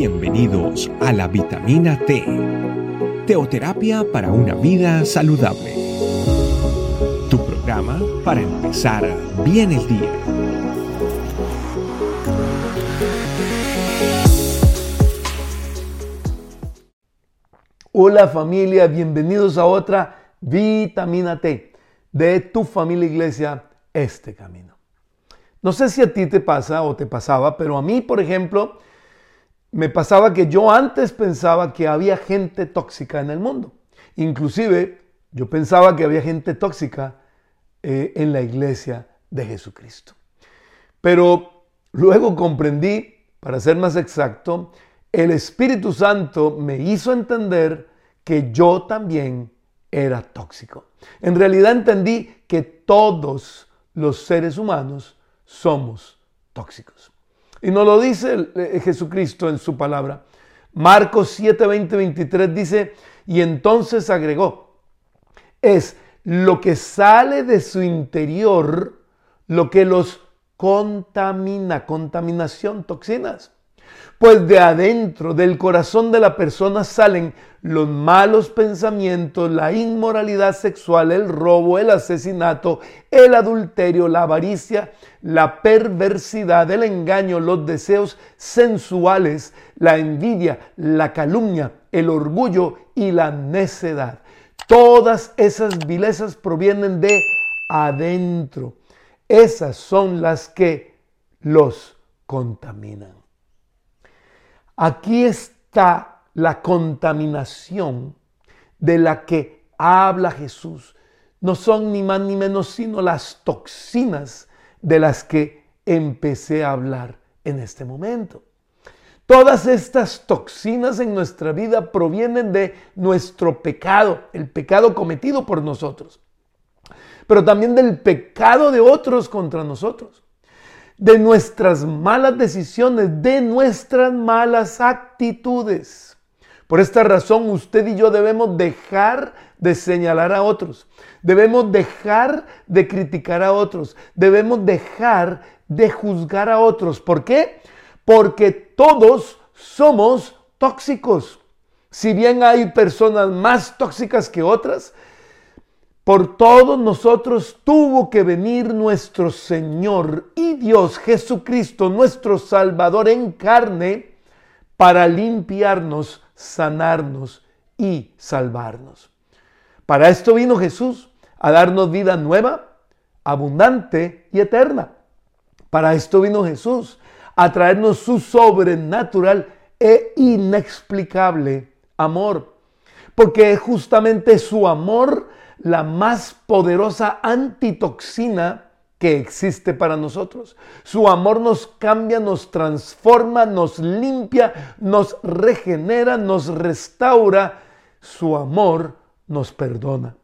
Bienvenidos a la vitamina T, teoterapia para una vida saludable. Tu programa para empezar bien el día. Hola familia, bienvenidos a otra vitamina T de tu familia iglesia, este camino. No sé si a ti te pasa o te pasaba, pero a mí, por ejemplo, me pasaba que yo antes pensaba que había gente tóxica en el mundo. Inclusive yo pensaba que había gente tóxica eh, en la iglesia de Jesucristo. Pero luego comprendí, para ser más exacto, el Espíritu Santo me hizo entender que yo también era tóxico. En realidad entendí que todos los seres humanos somos tóxicos. Y nos lo dice eh, Jesucristo en su palabra. Marcos 7, 20, 23 dice, y entonces agregó, es lo que sale de su interior lo que los contamina, contaminación, toxinas. Pues de adentro, del corazón de la persona salen los malos pensamientos, la inmoralidad sexual, el robo, el asesinato, el adulterio, la avaricia, la perversidad, el engaño, los deseos sensuales, la envidia, la calumnia, el orgullo y la necedad. Todas esas vilezas provienen de adentro. Esas son las que los contaminan. Aquí está la contaminación de la que habla Jesús. No son ni más ni menos sino las toxinas de las que empecé a hablar en este momento. Todas estas toxinas en nuestra vida provienen de nuestro pecado, el pecado cometido por nosotros, pero también del pecado de otros contra nosotros de nuestras malas decisiones, de nuestras malas actitudes. Por esta razón usted y yo debemos dejar de señalar a otros, debemos dejar de criticar a otros, debemos dejar de juzgar a otros. ¿Por qué? Porque todos somos tóxicos. Si bien hay personas más tóxicas que otras, por todos nosotros tuvo que venir nuestro Señor y Dios Jesucristo, nuestro Salvador en carne, para limpiarnos, sanarnos y salvarnos. Para esto vino Jesús, a darnos vida nueva, abundante y eterna. Para esto vino Jesús, a traernos su sobrenatural e inexplicable amor. Porque es justamente su amor la más poderosa antitoxina que existe para nosotros. Su amor nos cambia, nos transforma, nos limpia, nos regenera, nos restaura. Su amor nos perdona.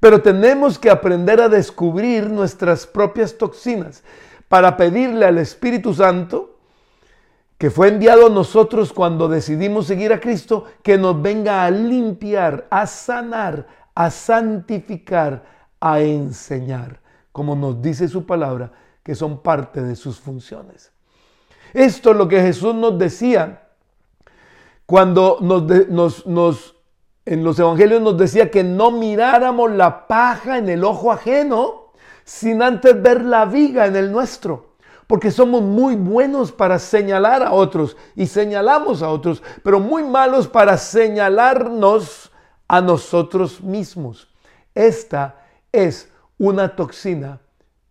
Pero tenemos que aprender a descubrir nuestras propias toxinas para pedirle al Espíritu Santo, que fue enviado a nosotros cuando decidimos seguir a Cristo, que nos venga a limpiar, a sanar, a santificar, a enseñar, como nos dice su palabra, que son parte de sus funciones. Esto es lo que Jesús nos decía cuando nos, en los evangelios nos decía que no miráramos la paja en el ojo ajeno sin antes ver la viga en el nuestro. Porque somos muy buenos para señalar a otros y señalamos a otros, pero muy malos para señalarnos a nosotros mismos. Esta es una toxina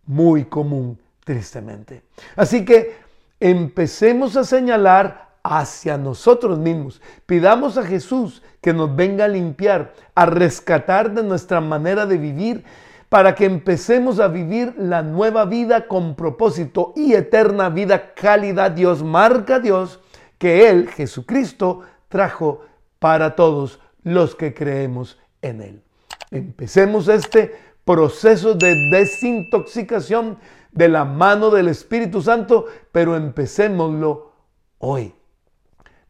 muy común, tristemente. Así que empecemos a señalar hacia nosotros mismos. Pidamos a Jesús que nos venga a limpiar, a rescatar de nuestra manera de vivir, para que empecemos a vivir la nueva vida con propósito y eterna vida, calidad. Dios marca Dios que Él, Jesucristo, trajo para todos los que creemos en Él. Empecemos este proceso de desintoxicación de la mano del Espíritu Santo, pero empecémoslo hoy.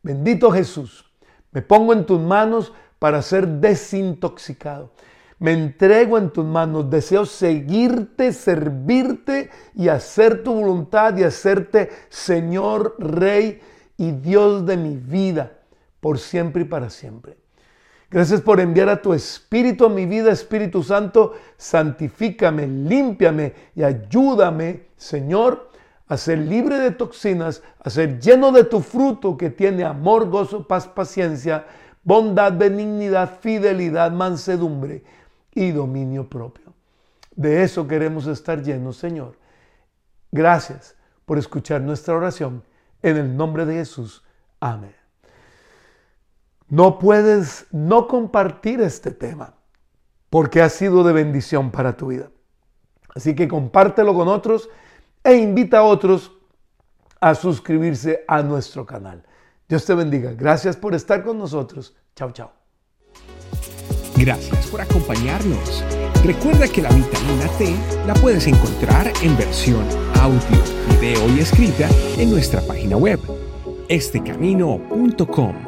Bendito Jesús, me pongo en tus manos para ser desintoxicado. Me entrego en tus manos, deseo seguirte, servirte y hacer tu voluntad y hacerte Señor, Rey y Dios de mi vida por siempre y para siempre. Gracias por enviar a tu Espíritu a mi vida, Espíritu Santo, santifícame, límpiame y ayúdame, Señor, a ser libre de toxinas, a ser lleno de tu fruto que tiene amor, gozo, paz, paciencia, bondad, benignidad, fidelidad, mansedumbre y dominio propio. De eso queremos estar llenos, Señor. Gracias por escuchar nuestra oración. En el nombre de Jesús. Amén. No puedes no compartir este tema porque ha sido de bendición para tu vida. Así que compártelo con otros e invita a otros a suscribirse a nuestro canal. Dios te bendiga. Gracias por estar con nosotros. Chao, chao. Gracias por acompañarnos. Recuerda que la vitamina T la puedes encontrar en versión audio, video y escrita en nuestra página web, estecamino.com.